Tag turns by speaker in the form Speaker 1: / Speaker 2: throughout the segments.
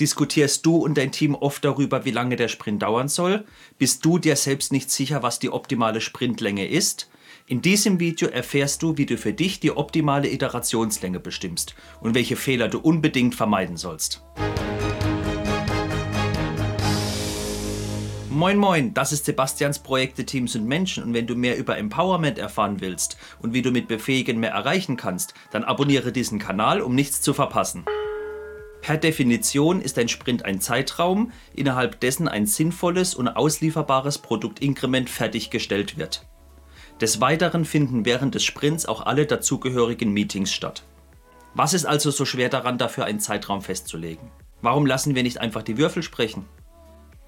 Speaker 1: Diskutierst du und dein Team oft darüber, wie lange der Sprint dauern soll? Bist du dir selbst nicht sicher, was die optimale Sprintlänge ist? In diesem Video erfährst du, wie du für dich die optimale Iterationslänge bestimmst und welche Fehler du unbedingt vermeiden sollst. Moin Moin, das ist Sebastians Projekte, Teams und Menschen und wenn du mehr über Empowerment erfahren willst und wie du mit Befähigen mehr erreichen kannst, dann abonniere diesen Kanal, um nichts zu verpassen. Per Definition ist ein Sprint ein Zeitraum, innerhalb dessen ein sinnvolles und auslieferbares Produktinkrement fertiggestellt wird. Des Weiteren finden während des Sprints auch alle dazugehörigen Meetings statt. Was ist also so schwer daran, dafür einen Zeitraum festzulegen? Warum lassen wir nicht einfach die Würfel sprechen?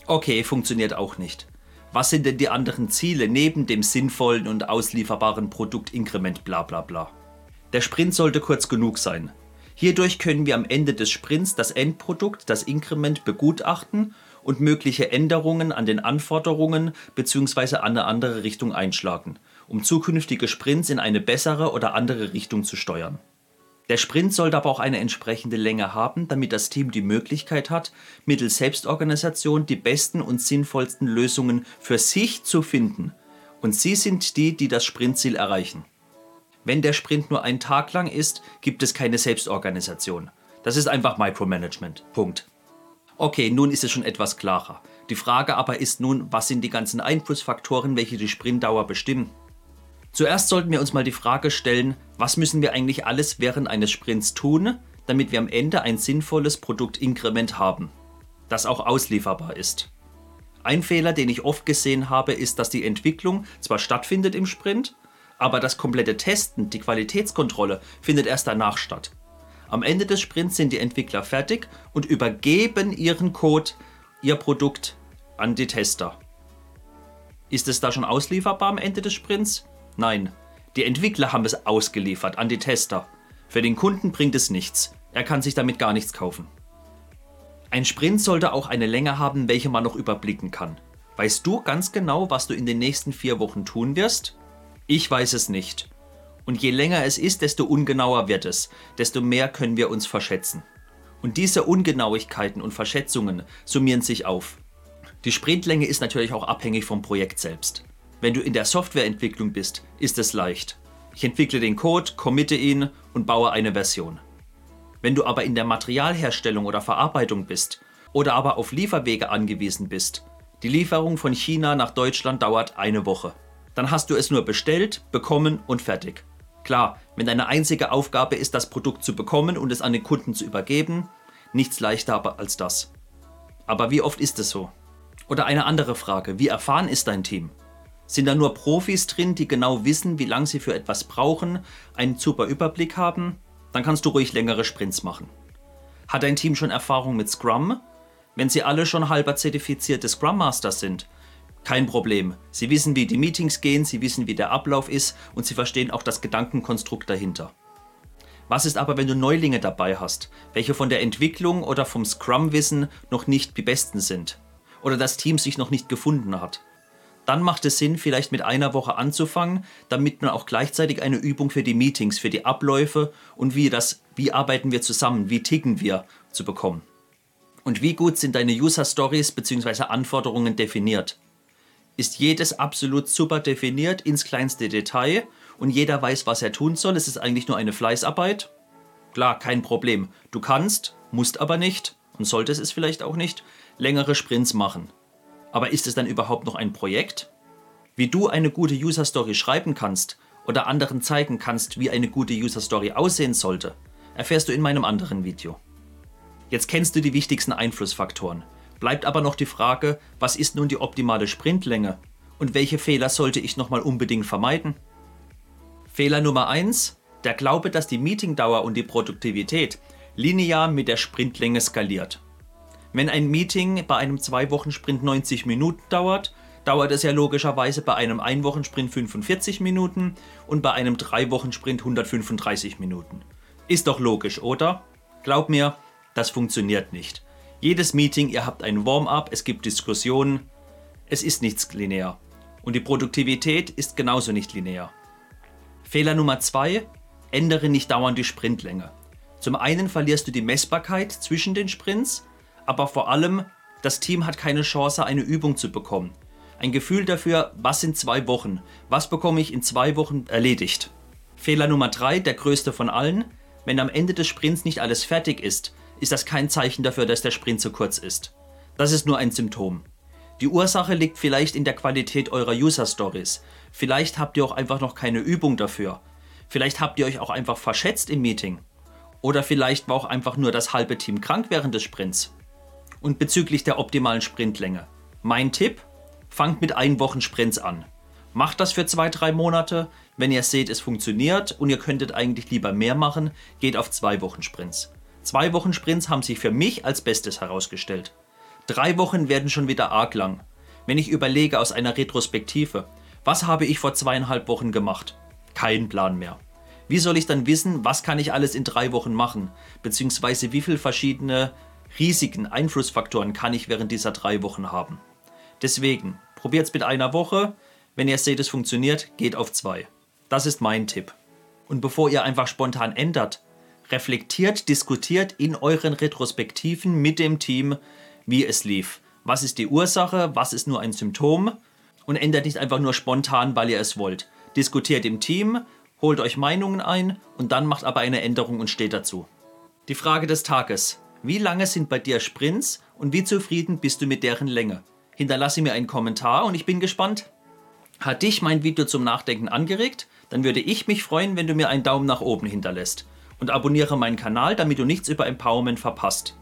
Speaker 1: Okay, funktioniert auch nicht. Was sind denn die anderen Ziele neben dem sinnvollen und auslieferbaren Produktinkrement bla bla bla? Der Sprint sollte kurz genug sein, Hierdurch können wir am Ende des Sprints das Endprodukt, das Inkrement begutachten und mögliche Änderungen an den Anforderungen bzw. an eine andere Richtung einschlagen, um zukünftige Sprints in eine bessere oder andere Richtung zu steuern. Der Sprint sollte aber auch eine entsprechende Länge haben, damit das Team die Möglichkeit hat, mittels Selbstorganisation die besten und sinnvollsten Lösungen für sich zu finden. Und Sie sind die, die das Sprintziel erreichen. Wenn der Sprint nur einen Tag lang ist, gibt es keine Selbstorganisation. Das ist einfach Micromanagement. Punkt. Okay, nun ist es schon etwas klarer. Die Frage aber ist nun, was sind die ganzen Einflussfaktoren, welche die Sprintdauer bestimmen? Zuerst sollten wir uns mal die Frage stellen, was müssen wir eigentlich alles während eines Sprints tun, damit wir am Ende ein sinnvolles Produktinkrement haben, das auch auslieferbar ist. Ein Fehler, den ich oft gesehen habe, ist, dass die Entwicklung zwar stattfindet im Sprint, aber das komplette Testen, die Qualitätskontrolle, findet erst danach statt. Am Ende des Sprints sind die Entwickler fertig und übergeben ihren Code, ihr Produkt an die Tester. Ist es da schon auslieferbar am Ende des Sprints? Nein. Die Entwickler haben es ausgeliefert an die Tester. Für den Kunden bringt es nichts. Er kann sich damit gar nichts kaufen. Ein Sprint sollte auch eine Länge haben, welche man noch überblicken kann. Weißt du ganz genau, was du in den nächsten vier Wochen tun wirst? Ich weiß es nicht. Und je länger es ist, desto ungenauer wird es, desto mehr können wir uns verschätzen. Und diese Ungenauigkeiten und Verschätzungen summieren sich auf. Die Sprintlänge ist natürlich auch abhängig vom Projekt selbst. Wenn du in der Softwareentwicklung bist, ist es leicht. Ich entwickle den Code, committe ihn und baue eine Version. Wenn du aber in der Materialherstellung oder Verarbeitung bist oder aber auf Lieferwege angewiesen bist, die Lieferung von China nach Deutschland dauert eine Woche dann hast du es nur bestellt, bekommen und fertig. Klar, wenn deine einzige Aufgabe ist, das Produkt zu bekommen und es an den Kunden zu übergeben, nichts leichter als das. Aber wie oft ist es so? Oder eine andere Frage, wie erfahren ist dein Team? Sind da nur Profis drin, die genau wissen, wie lange sie für etwas brauchen, einen super Überblick haben? Dann kannst du ruhig längere Sprints machen. Hat dein Team schon Erfahrung mit Scrum? Wenn sie alle schon halber zertifizierte Scrum Masters sind, kein Problem. Sie wissen, wie die Meetings gehen, Sie wissen, wie der Ablauf ist und Sie verstehen auch das Gedankenkonstrukt dahinter. Was ist aber, wenn du Neulinge dabei hast, welche von der Entwicklung oder vom Scrum-Wissen noch nicht die besten sind? Oder das Team sich noch nicht gefunden hat? Dann macht es Sinn, vielleicht mit einer Woche anzufangen, damit man auch gleichzeitig eine Übung für die Meetings, für die Abläufe und wie das, wie arbeiten wir zusammen, wie ticken wir, zu bekommen. Und wie gut sind deine User Stories bzw. Anforderungen definiert? Ist jedes absolut super definiert ins kleinste Detail und jeder weiß, was er tun soll. Es ist eigentlich nur eine Fleißarbeit. Klar, kein Problem. Du kannst, musst aber nicht und solltest es vielleicht auch nicht, längere Sprints machen. Aber ist es dann überhaupt noch ein Projekt? Wie du eine gute User Story schreiben kannst oder anderen zeigen kannst, wie eine gute User Story aussehen sollte, erfährst du in meinem anderen Video. Jetzt kennst du die wichtigsten Einflussfaktoren. Bleibt aber noch die Frage, was ist nun die optimale Sprintlänge und welche Fehler sollte ich nochmal unbedingt vermeiden? Fehler Nummer 1. Der Glaube, dass die Meetingdauer und die Produktivität linear mit der Sprintlänge skaliert. Wenn ein Meeting bei einem 2-Wochen-Sprint 90 Minuten dauert, dauert es ja logischerweise bei einem 1-Wochen-Sprint 45 Minuten und bei einem 3-Wochen-Sprint 135 Minuten. Ist doch logisch, oder? Glaub mir, das funktioniert nicht. Jedes Meeting, ihr habt ein Warm-up, es gibt Diskussionen. Es ist nichts linear. Und die Produktivität ist genauso nicht linear. Fehler Nummer zwei: Ändere nicht dauernd die Sprintlänge. Zum einen verlierst du die Messbarkeit zwischen den Sprints, aber vor allem, das Team hat keine Chance, eine Übung zu bekommen. Ein Gefühl dafür, was sind zwei Wochen? Was bekomme ich in zwei Wochen erledigt? Fehler Nummer drei, der größte von allen. Wenn am Ende des Sprints nicht alles fertig ist, ist das kein Zeichen dafür, dass der Sprint zu kurz ist. Das ist nur ein Symptom. Die Ursache liegt vielleicht in der Qualität eurer User Stories. Vielleicht habt ihr auch einfach noch keine Übung dafür. Vielleicht habt ihr euch auch einfach verschätzt im Meeting. Oder vielleicht war auch einfach nur das halbe Team krank während des Sprints. Und bezüglich der optimalen Sprintlänge. Mein Tipp, fangt mit ein Wochen Sprints an. Macht das für zwei, drei Monate. Wenn ihr seht, es funktioniert und ihr könntet eigentlich lieber mehr machen, geht auf zwei Wochen Sprints. Zwei Wochen Sprints haben sich für mich als Bestes herausgestellt. Drei Wochen werden schon wieder arg lang. Wenn ich überlege aus einer Retrospektive, was habe ich vor zweieinhalb Wochen gemacht? Kein Plan mehr. Wie soll ich dann wissen, was kann ich alles in drei Wochen machen? Beziehungsweise wie viele verschiedene Risiken, Einflussfaktoren kann ich während dieser drei Wochen haben? Deswegen, probiert es mit einer Woche. Wenn ihr seht, es funktioniert, geht auf zwei. Das ist mein Tipp. Und bevor ihr einfach spontan ändert, reflektiert, diskutiert in euren Retrospektiven mit dem Team, wie es lief. Was ist die Ursache? Was ist nur ein Symptom? Und ändert nicht einfach nur spontan, weil ihr es wollt. Diskutiert im Team, holt euch Meinungen ein und dann macht aber eine Änderung und steht dazu. Die Frage des Tages. Wie lange sind bei dir Sprints und wie zufrieden bist du mit deren Länge? Hinterlasse mir einen Kommentar und ich bin gespannt. Hat dich mein Video zum Nachdenken angeregt? Dann würde ich mich freuen, wenn du mir einen Daumen nach oben hinterlässt. Und abonniere meinen Kanal, damit du nichts über Empowerment verpasst.